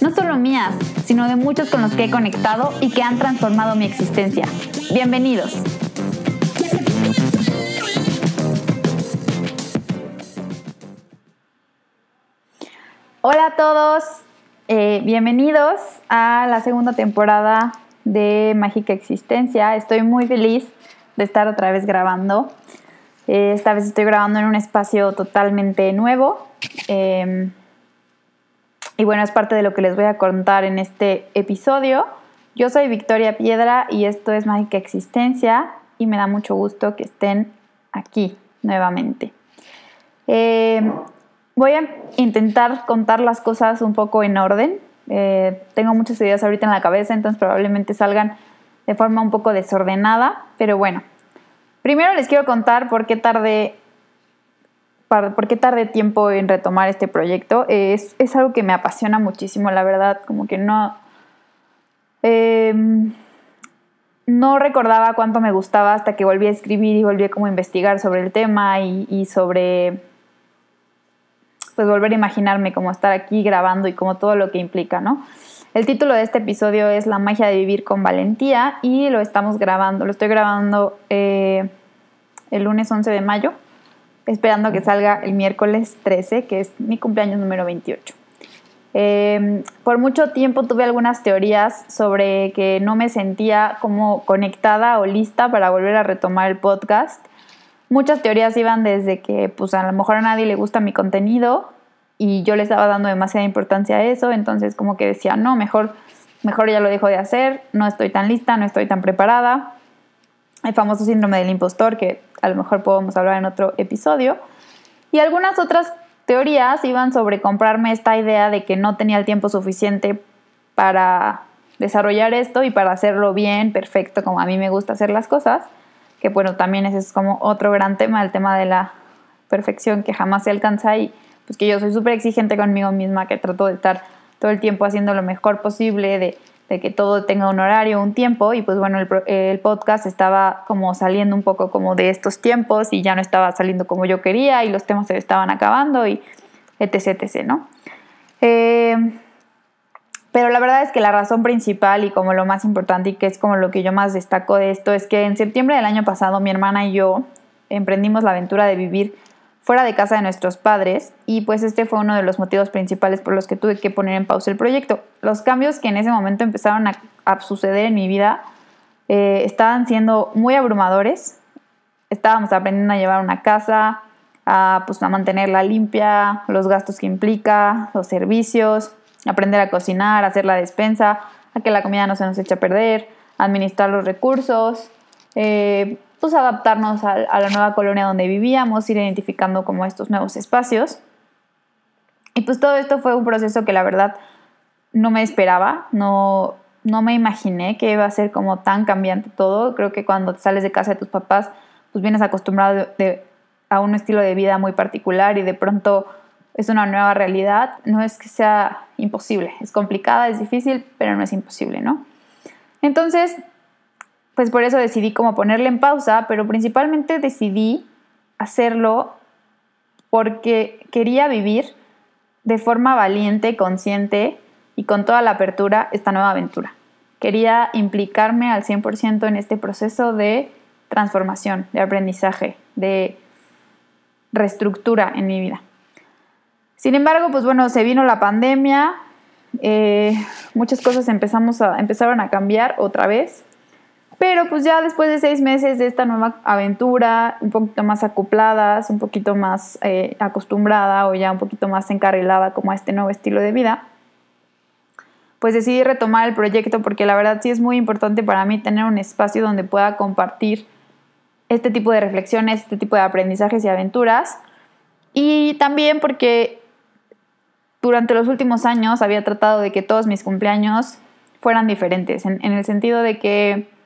no solo mías, sino de muchos con los que he conectado y que han transformado mi existencia. Bienvenidos. Hola a todos, eh, bienvenidos a la segunda temporada de Mágica Existencia. Estoy muy feliz de estar otra vez grabando. Eh, esta vez estoy grabando en un espacio totalmente nuevo. Em, y bueno, es parte de lo que les voy a contar en este episodio. Yo soy Victoria Piedra y esto es Mágica Existencia y me da mucho gusto que estén aquí nuevamente. Em, voy a intentar contar las cosas un poco en orden. Eh, tengo muchas ideas ahorita en la cabeza, entonces probablemente salgan de forma un poco desordenada, pero bueno. Primero les quiero contar por qué tardé, por qué tardé tiempo en retomar este proyecto. Es, es algo que me apasiona muchísimo, la verdad, como que no... Em, no recordaba cuánto me gustaba hasta que volví a escribir y volví a como investigar sobre el tema y, sobre pues volver a imaginarme como estar aquí grabando y como todo lo que implica, ¿no? El título de este episodio es La magia de vivir con valentía y lo estamos grabando, lo estoy grabando eh, el lunes 11 de mayo, esperando que salga el miércoles 13, que es mi cumpleaños número 28. Em, por mucho tiempo tuve algunas teorías sobre que no me sentía como conectada o lista para volver a retomar el podcast muchas teorías iban desde que pues a lo mejor a nadie le gusta mi contenido y yo le estaba dando demasiada importancia a eso, entonces como que decía, no, mejor, mejor ya lo dejo de hacer, no estoy tan lista, no estoy tan preparada. El famoso síndrome del impostor, que a lo mejor podemos hablar en otro episodio. Y algunas otras teorías iban sobre comprarme esta idea de que no tenía el tiempo suficiente para desarrollar esto y para hacerlo bien, perfecto, como a mí me gusta hacer las cosas que bueno, también ese es como otro gran tema, el tema de la perfección que jamás se alcanza y pues que yo soy súper exigente conmigo misma, que trato de estar todo el tiempo haciendo lo mejor posible, de, que todo tenga un horario, un tiempo, y pues bueno, el, el, podcast estaba como saliendo un poco como de estos tiempos y ya no estaba saliendo como yo quería y los temas se estaban acabando y etc, etc, ¿no? Eh, pero la verdad es que la razón principal y como lo más importante y que es como lo que yo más destaco de esto es que en septiembre del año pasado mi hermana y yo emprendimos la aventura de vivir fuera de casa de nuestros padres y pues este fue uno de los motivos principales por los que tuve que poner en pausa el proyecto. Los cambios que en ese momento empezaron a, suceder en mi vida eh, estaban siendo muy abrumadores. Estábamos aprendiendo a llevar una casa, a, pues, a mantenerla limpia, los gastos que implica, los servicios, aprender a cocinar, hacer la despensa, a que la comida no se nos eche a perder, administrar los recursos, eh, pues adaptarnos a, la nueva colonia donde vivíamos, ir identificando como estos nuevos espacios. Y pues todo esto fue un proceso que la verdad no me esperaba, no, no me imaginé que iba a ser como tan cambiante todo. Creo que cuando sales de casa de tus papás, pues vienes acostumbrado a un estilo de vida muy particular y de pronto es una nueva realidad, no es que sea imposible, es complicada, es difícil, pero no es imposible, ¿no? Entonces, pues por eso decidí como ponerle en pausa, pero principalmente decidí hacerlo porque quería vivir de forma valiente, consciente y con toda la apertura esta nueva aventura. Quería implicarme al 100% en este proceso de transformación, de aprendizaje, de reestructura en mi vida. Sin embargo, pues bueno, se vino la pandemia, eh, muchas cosas empezamos a, empezaron a cambiar otra vez, pero pues ya después de seis meses de esta nueva aventura, un poquito más acopladas, un poquito más eh, acostumbrada o ya un poquito más encarrilada como a este nuevo estilo de vida, pues decidí retomar el proyecto porque la verdad sí es muy importante para mí tener un espacio donde pueda compartir este tipo de reflexiones, este tipo de aprendizajes y aventuras. Y también porque durante los últimos años había tratado de que todos mis cumpleaños fueran diferentes, en, el sentido de que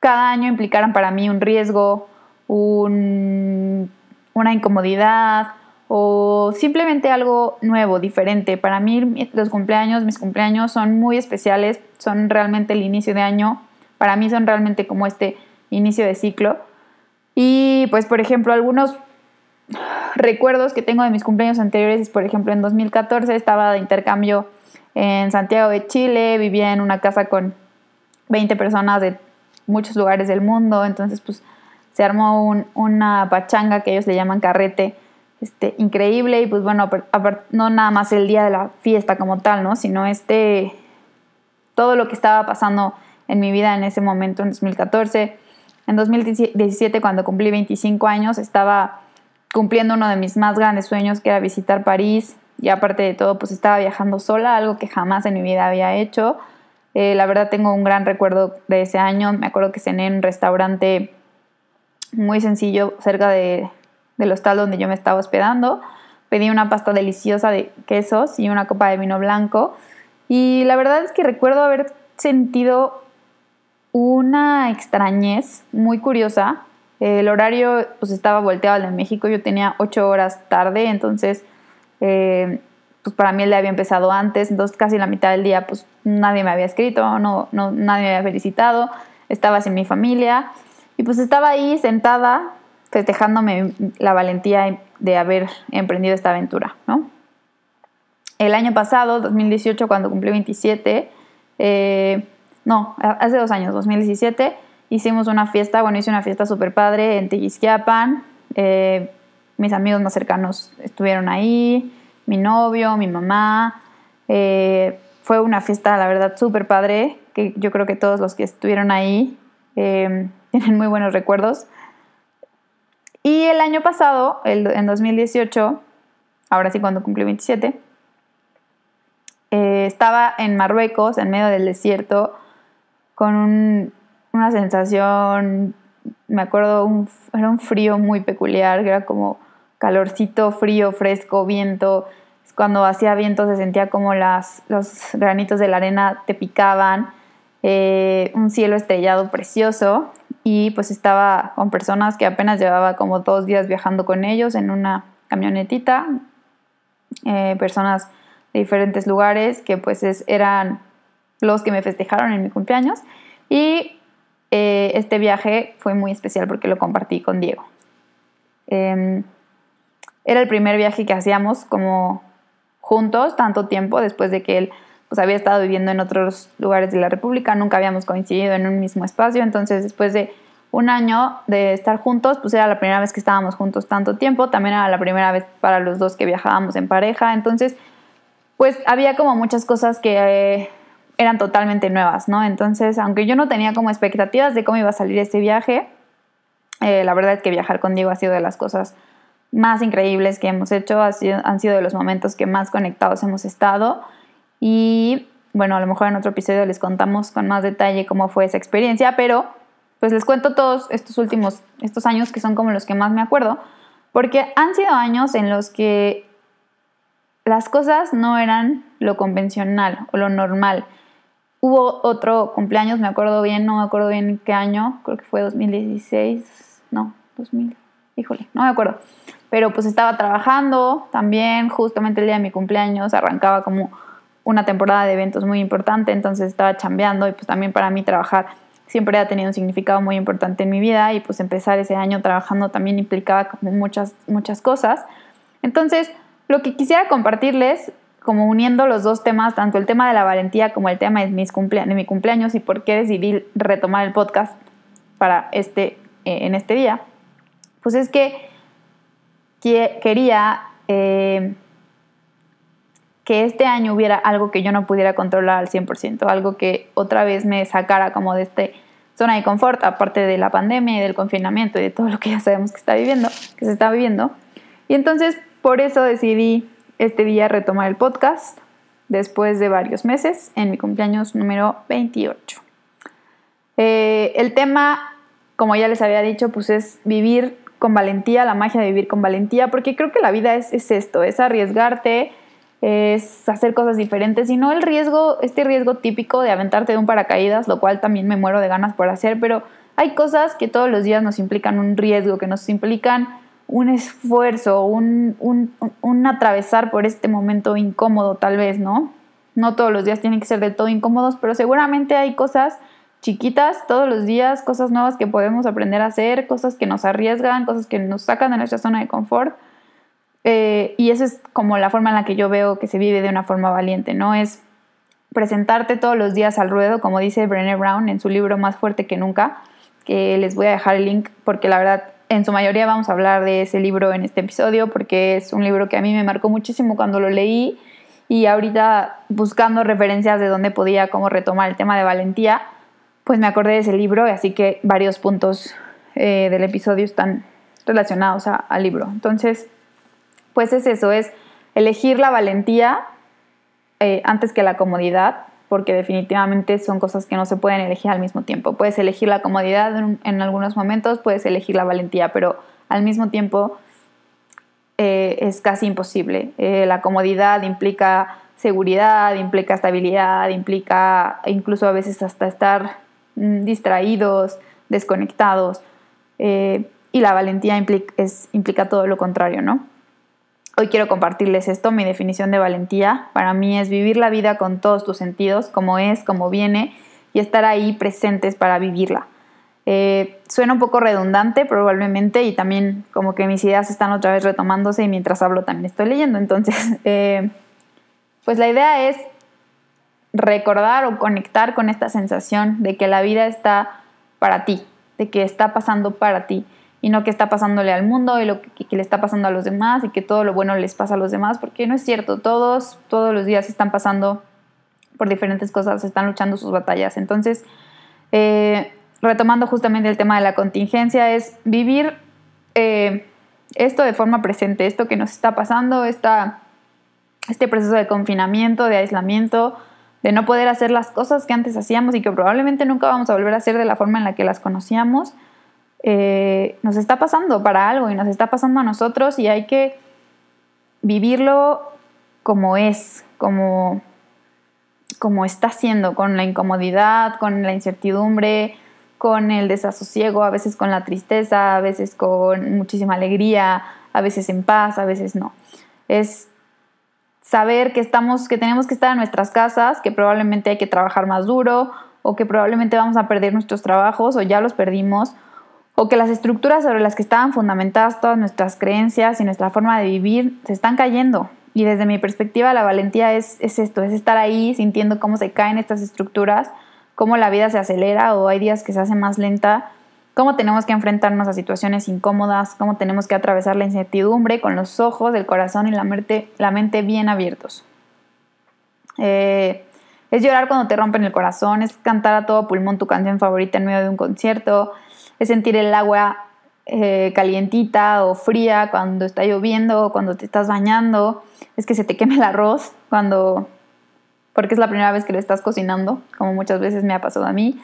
cada año implicaran para mí un riesgo, un, una incomodidad o simplemente algo nuevo, diferente. Para mí los cumpleaños, mis cumpleaños son muy especiales, son realmente el inicio de año, para mí son realmente como este inicio de ciclo. Y pues por ejemplo algunos recuerdos que tengo de mis cumpleaños anteriores es por ejemplo en 2014 estaba de intercambio en Santiago de Chile, vivía en una casa con 20 personas de muchos lugares del mundo, entonces pues se armó una pachanga que ellos le llaman carrete, este, increíble y pues bueno, no nada más el día de la fiesta como tal, ¿no? Sino este, todo lo que estaba pasando en mi vida en ese momento, en 2014. En 2017, cuando cumplí 25 años, estaba cumpliendo uno de mis más grandes sueños, que era visitar París, y aparte de todo, pues estaba viajando sola, algo que jamás en mi vida había hecho. Eh, la verdad tengo un gran recuerdo de ese año. Me acuerdo que cené en un restaurante muy sencillo cerca de, del hostal donde yo me estaba hospedando. Pedí una pasta deliciosa de quesos y una copa de vino blanco. Y la verdad es que recuerdo haber sentido una extrañez muy curiosa. El horario pues estaba volteado al de México, yo tenía ocho horas tarde, entonces eh, pues para mí el día había empezado antes, entonces casi la mitad del día pues nadie me había escrito, no, no, nadie me había felicitado, estaba sin mi familia y pues estaba ahí sentada festejándome la valentía de haber emprendido esta aventura, ¿no? El año pasado, 2018, cuando cumplí 27, eh, no, hace dos años, 2017, hicimos una fiesta, bueno, hice una fiesta súper padre en Teguisquiapan, eh, mis amigos más cercanos estuvieron ahí, mi novio, mi mamá. Eh, fue una fiesta, la verdad, súper padre, que yo creo que todos los que estuvieron ahí eh, tienen muy buenos recuerdos. Y el año pasado, en 2018, ahora sí cuando cumplí 27, eh, estaba en Marruecos, en medio del desierto, con una sensación, me acuerdo, era un frío muy peculiar, era como calorcito, frío, fresco, viento. Cuando hacía viento se sentía como las, los granitos de la arena te picaban, eh, un cielo estrellado precioso y pues estaba con personas que apenas llevaba como dos días viajando con ellos en una camionetita, eh, personas de diferentes lugares que pues eran los que me festejaron en mi cumpleaños y eh, este viaje fue muy especial porque lo compartí con Diego. Em, era el primer viaje que hacíamos como juntos tanto tiempo después de que él pues había estado viviendo en otros lugares de la República, nunca habíamos coincidido en un mismo espacio, entonces después de un año de estar juntos, pues era la primera vez que estábamos juntos tanto tiempo, también era la primera vez para los dos que viajábamos en pareja, entonces pues había como muchas cosas que eh, eran totalmente nuevas, ¿no? Entonces, aunque yo no tenía como expectativas de cómo iba a salir este viaje, eh, la verdad es que viajar con Diego ha sido de las cosas más increíbles que hemos hecho, han sido de los momentos que más conectados hemos estado y bueno, a lo mejor en otro episodio les contamos con más detalle cómo fue esa experiencia, pero pues les cuento todos estos últimos, estos años que son como los que más me acuerdo, porque han sido años en los que las cosas no eran lo convencional o lo normal. Hubo otro cumpleaños, me acuerdo bien, no me acuerdo bien qué año, creo que fue 2016, no, 2000, híjole, no me acuerdo pero pues estaba trabajando también, justamente el día de mi cumpleaños arrancaba como una temporada de eventos muy importante, entonces estaba chambeando y pues también para mí trabajar siempre ha tenido un significado muy importante en mi vida y pues empezar ese año trabajando también implicaba como muchas, muchas cosas. Entonces, lo que quisiera compartirles, como uniendo los dos temas, tanto el tema de la valentía como el tema de, mis de mi cumpleaños y por qué decidí retomar el podcast para este, eh, en este día, pues es que quería eh, que este año hubiera algo que yo no pudiera controlar al 100%, algo que otra vez me sacara como de esta zona de confort, aparte de la pandemia y del confinamiento y de todo lo que ya sabemos que está viviendo, que se está viviendo. Y entonces por eso decidí este día retomar el podcast después de varios meses en mi cumpleaños número 28. Eh, el tema, como ya les había dicho, pues es vivir con valentía, la magia de vivir con valentía, porque creo que la vida es, esto, es arriesgarte, es hacer cosas diferentes y no el riesgo, este riesgo típico de aventarte de un paracaídas, lo cual también me muero de ganas por hacer, pero hay cosas que todos los días nos implican un riesgo, que nos implican un esfuerzo, un, un, un atravesar por este momento incómodo tal vez, ¿no? No todos los días tienen que ser de todo incómodos, pero seguramente hay cosas chiquitas todos los días, cosas nuevas que podemos aprender a hacer, cosas que nos arriesgan, cosas que nos sacan de nuestra zona de confort. Eh, y esa es como la forma en la que yo veo que se vive de una forma valiente, ¿no? Es presentarte todos los días al ruedo, como dice Brené Brown en su libro Más fuerte que nunca, que les voy a dejar el link porque la verdad en su mayoría vamos a hablar de ese libro en este episodio porque es un libro que a mí me marcó muchísimo cuando lo leí y ahorita buscando referencias de dónde podía como retomar el tema de valentía, pues me acordé de ese libro, así que varios puntos eh, del episodio están relacionados al libro. Entonces, pues es eso, es elegir la valentía eh, antes que la comodidad, porque definitivamente son cosas que no se pueden elegir al mismo tiempo. Puedes elegir la comodidad en, algunos momentos, puedes elegir la valentía, pero al mismo tiempo eh, es casi imposible. la comodidad implica seguridad, implica estabilidad, implica incluso a veces hasta estar distraídos, desconectados. Eh, y la valentía implica, es, implica todo lo contrario, ¿no? Hoy quiero compartirles esto, mi definición de valentía. Para mí es vivir la vida con todos tus sentidos, como es, como viene, y estar ahí presentes para vivirla. Eh, suena un poco redundante probablemente y también como que mis ideas están otra vez retomándose y mientras hablo también estoy leyendo. Entonces, eh, pues la idea es recordar o conectar con esta sensación de que la vida está para ti, de que está pasando para ti y no que está pasándole al mundo y lo que, le está pasando a los demás y que todo lo bueno les pasa a los demás, porque no es cierto, todos, todos los días están pasando por diferentes cosas, están luchando sus batallas. Entonces, eh, retomando justamente el tema de la contingencia, es vivir eh, esto de forma presente, esto que nos está pasando, este proceso de confinamiento, de aislamiento, de no poder hacer las cosas que antes hacíamos y que probablemente nunca vamos a volver a hacer de la forma en la que las conocíamos, eh, nos está pasando para algo y nos está pasando a nosotros y hay que vivirlo como es, como, como está siendo, con la incomodidad, con la incertidumbre, con el desasosiego, a veces con la tristeza, a veces con muchísima alegría, a veces en paz, a veces no. Es saber que estamos, que tenemos que estar en nuestras casas, que probablemente hay que trabajar más duro, o que probablemente vamos a perder nuestros trabajos, o ya los perdimos, o que las estructuras sobre las que estaban fundamentadas todas nuestras creencias y nuestra forma de vivir se están cayendo. Y desde mi perspectiva, la valentía es, es esto, es estar ahí sintiendo cómo se caen estas estructuras, cómo la vida se acelera o hay días que se hace más lenta cómo tenemos que enfrentarnos a situaciones incómodas, cómo tenemos que atravesar la incertidumbre con los ojos, el corazón y la mente, bien abiertos. Eh, es llorar cuando te rompen el corazón, es cantar a todo pulmón tu canción favorita en medio de un concierto, es sentir el agua eh, calientita o fría cuando está lloviendo o cuando te estás bañando, es que se te queme el arroz cuando, porque es la primera vez que lo estás cocinando, como muchas veces me ha pasado a mí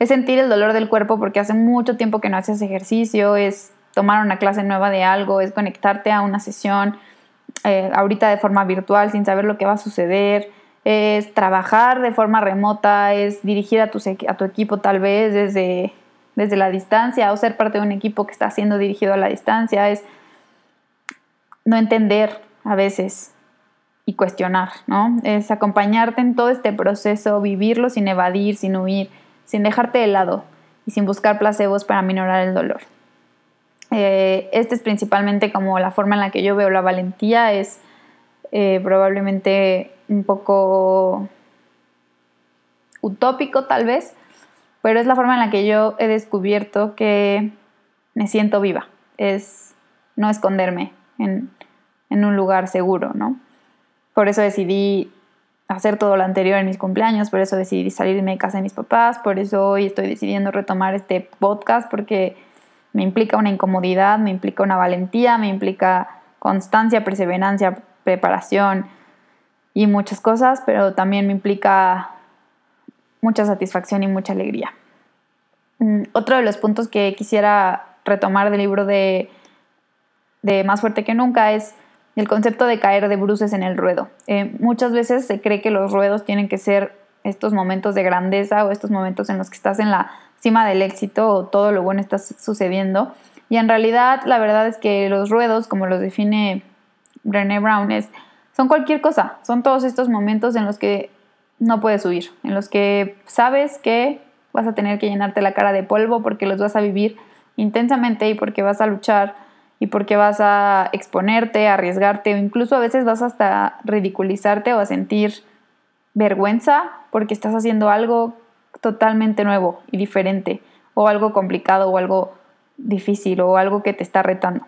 es sentir el dolor del cuerpo porque hace mucho tiempo que no haces ejercicio, es tomar una clase nueva de algo, es conectarte a una sesión eh, ahorita de forma virtual sin saber lo que va a suceder, es trabajar de forma remota, es dirigir a tu, a tu equipo tal vez desde, desde la distancia o ser parte de un equipo que está siendo dirigido a la distancia, es no entender a veces y cuestionar, ¿no? Es acompañarte en todo este proceso, vivirlo sin evadir, sin huir sin dejarte de lado y sin buscar placebos para minorar el dolor. Eh, este es principalmente como la forma en la que yo veo la valentía, es eh, probablemente un poco utópico tal vez, pero es la forma en la que yo he descubierto que me siento viva, es no esconderme en, en un lugar seguro, ¿no? Por eso decidí hacer todo lo anterior en mis cumpleaños, por eso decidí salirme de casa de mis papás, por eso hoy estoy decidiendo retomar este podcast porque me implica una incomodidad, me implica una valentía, me implica constancia, perseverancia, preparación y muchas cosas, pero también me implica mucha satisfacción y mucha alegría. Mm, otro de los puntos que quisiera retomar del libro de, de Más fuerte que nunca es el concepto de caer de bruces en el ruedo. Eh, muchas veces se cree que los ruedos tienen que ser estos momentos de grandeza o estos momentos en los que estás en la cima del éxito o todo lo bueno está sucediendo. Y en realidad la verdad es que los ruedos, como los define Brené Brown, es, son cualquier cosa. Son todos estos momentos en los que no puedes huir, en los que sabes que vas a tener que llenarte la cara de polvo porque los vas a vivir intensamente y porque vas a luchar y porque vas a exponerte, a arriesgarte o incluso a veces vas hasta ridiculizarte o a sentir vergüenza porque estás haciendo algo totalmente nuevo y diferente o algo complicado o algo difícil o algo que te está retando.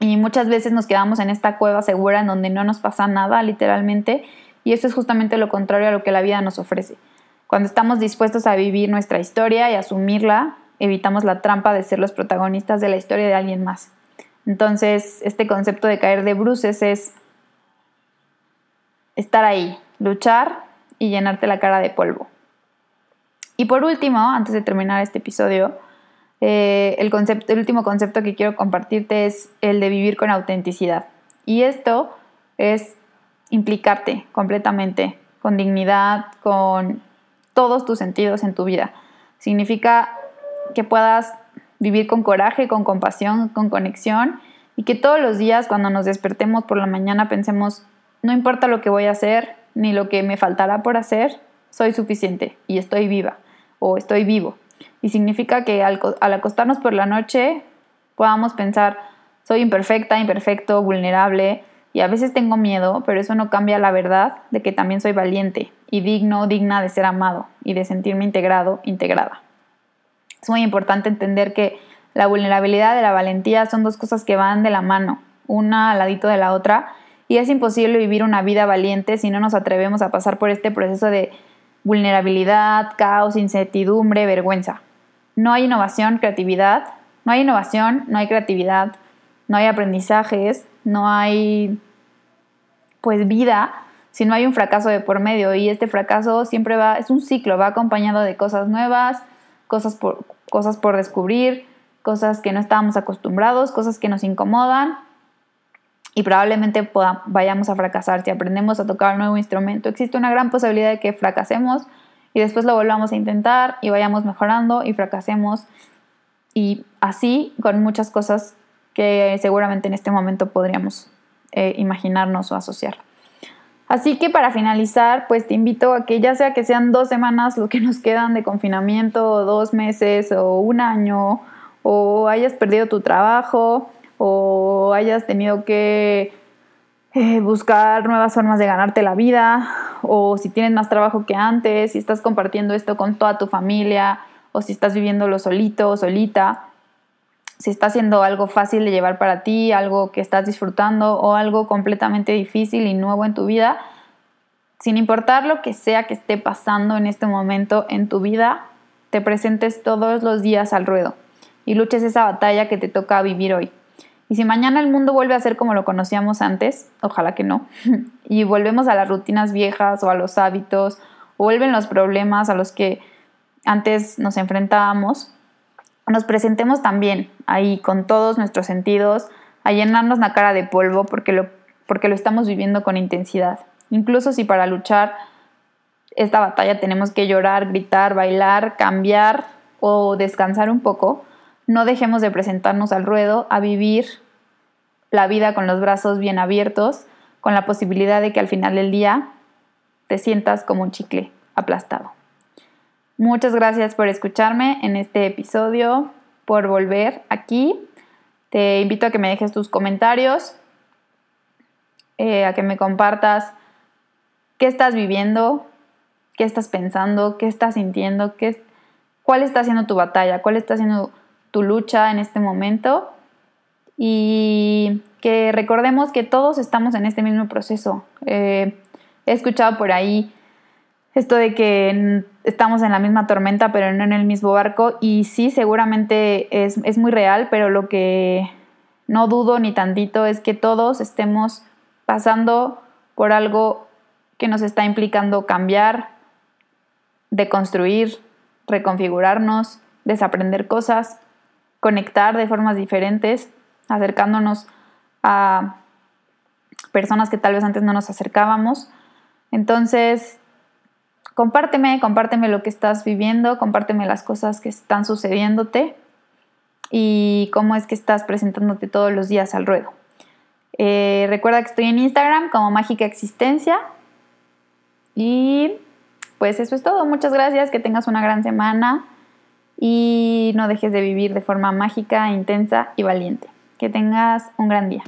Y muchas veces nos quedamos en esta cueva segura en donde no nos pasa nada literalmente y eso es justamente lo contrario a lo que la vida nos ofrece. Cuando estamos dispuestos a vivir nuestra historia y asumirla, evitamos la trampa de ser los protagonistas de la historia de alguien más. Entonces, este concepto de caer de bruces es estar ahí, luchar y llenarte la cara de polvo. Y por último, antes de terminar este episodio, eh, el, concepto, el último concepto que quiero compartirte es el de vivir con autenticidad. Y esto es implicarte completamente, con dignidad, con todos tus sentidos en tu vida. Significa que puedas vivir con coraje, con compasión, con conexión y que todos los días cuando nos despertemos por la mañana pensemos, no importa lo que voy a hacer ni lo que me faltará por hacer, soy suficiente y estoy viva o estoy vivo. Y significa que al, acostarnos por la noche podamos pensar, soy imperfecta, imperfecto, vulnerable y a veces tengo miedo, pero eso no cambia la verdad de que también soy valiente y digno, digna de ser amado y de sentirme integrado, integrada. Es muy importante entender que la vulnerabilidad y la valentía son dos cosas que van de la mano, una al ladito de la otra, y es imposible vivir una vida valiente si no nos atrevemos a pasar por este proceso de vulnerabilidad, caos, incertidumbre, vergüenza. No hay innovación, creatividad. No hay innovación, no hay creatividad, no hay aprendizajes, no hay pues vida si no hay un fracaso de por medio y este fracaso siempre va es un ciclo, va acompañado de cosas nuevas, cosas por cosas por descubrir, cosas que no estábamos acostumbrados, cosas que nos incomodan y probablemente vayamos a fracasar. Si aprendemos a tocar un nuevo instrumento, existe una gran posibilidad de que fracasemos y después lo volvamos a intentar y vayamos mejorando y fracasemos. Y así con muchas cosas que seguramente en este momento podríamos eh, imaginarnos o asociar. Así que para finalizar, pues te invito a que ya sea que sean dos semanas lo que nos quedan de confinamiento, o dos meses, o un año, o hayas perdido tu trabajo, o hayas tenido que eh, buscar nuevas formas de ganarte la vida, o si tienes más trabajo que antes, si estás compartiendo esto con toda tu familia, o si estás viviéndolo solito o solita, si está siendo algo fácil de llevar para ti, algo que estás disfrutando o algo completamente difícil y nuevo en tu vida, sin importar lo que sea que esté pasando en este momento en tu vida, te presentes todos los días al ruedo y luches esa batalla que te toca vivir hoy. Y si mañana el mundo vuelve a ser como lo conocíamos antes, ojalá que no, y volvemos a las rutinas viejas o a los hábitos, vuelven los problemas a los que antes nos enfrentábamos, nos presentemos también ahí con todos nuestros sentidos, a llenarnos la cara de polvo porque lo, porque lo estamos viviendo con intensidad. Incluso si para luchar esta batalla tenemos que llorar, gritar, bailar, cambiar o descansar un poco, no dejemos de presentarnos al ruedo a vivir la vida con los brazos bien abiertos, con la posibilidad de que al final del día te sientas como un chicle aplastado. Muchas gracias por escucharme en este episodio, por volver aquí. Te invito a que me dejes tus comentarios, eh, a que me compartas qué estás viviendo, qué estás pensando, qué estás sintiendo, qué, cuál está siendo tu batalla, cuál está siendo tu lucha en este momento y que recordemos que todos estamos en este mismo proceso. Eh, he escuchado por ahí esto de que estamos en la misma tormenta pero no en el mismo barco y sí, seguramente es, es muy real, pero lo que no dudo ni tantito es que todos estemos pasando por algo que nos está implicando cambiar, deconstruir, reconfigurarnos, desaprender cosas conectar de formas diferentes, acercándonos a personas que tal vez antes no nos acercábamos. Entonces, compárteme, compárteme lo que estás viviendo, compárteme las cosas que están sucediéndote y cómo es que estás presentándote todos los días al ruedo. Eh, recuerda que estoy en Instagram como Mágica Existencia. Y pues eso es todo. Muchas gracias, que tengas una gran semana y no dejes de vivir de forma mágica, intensa y valiente. Que tengas un gran día.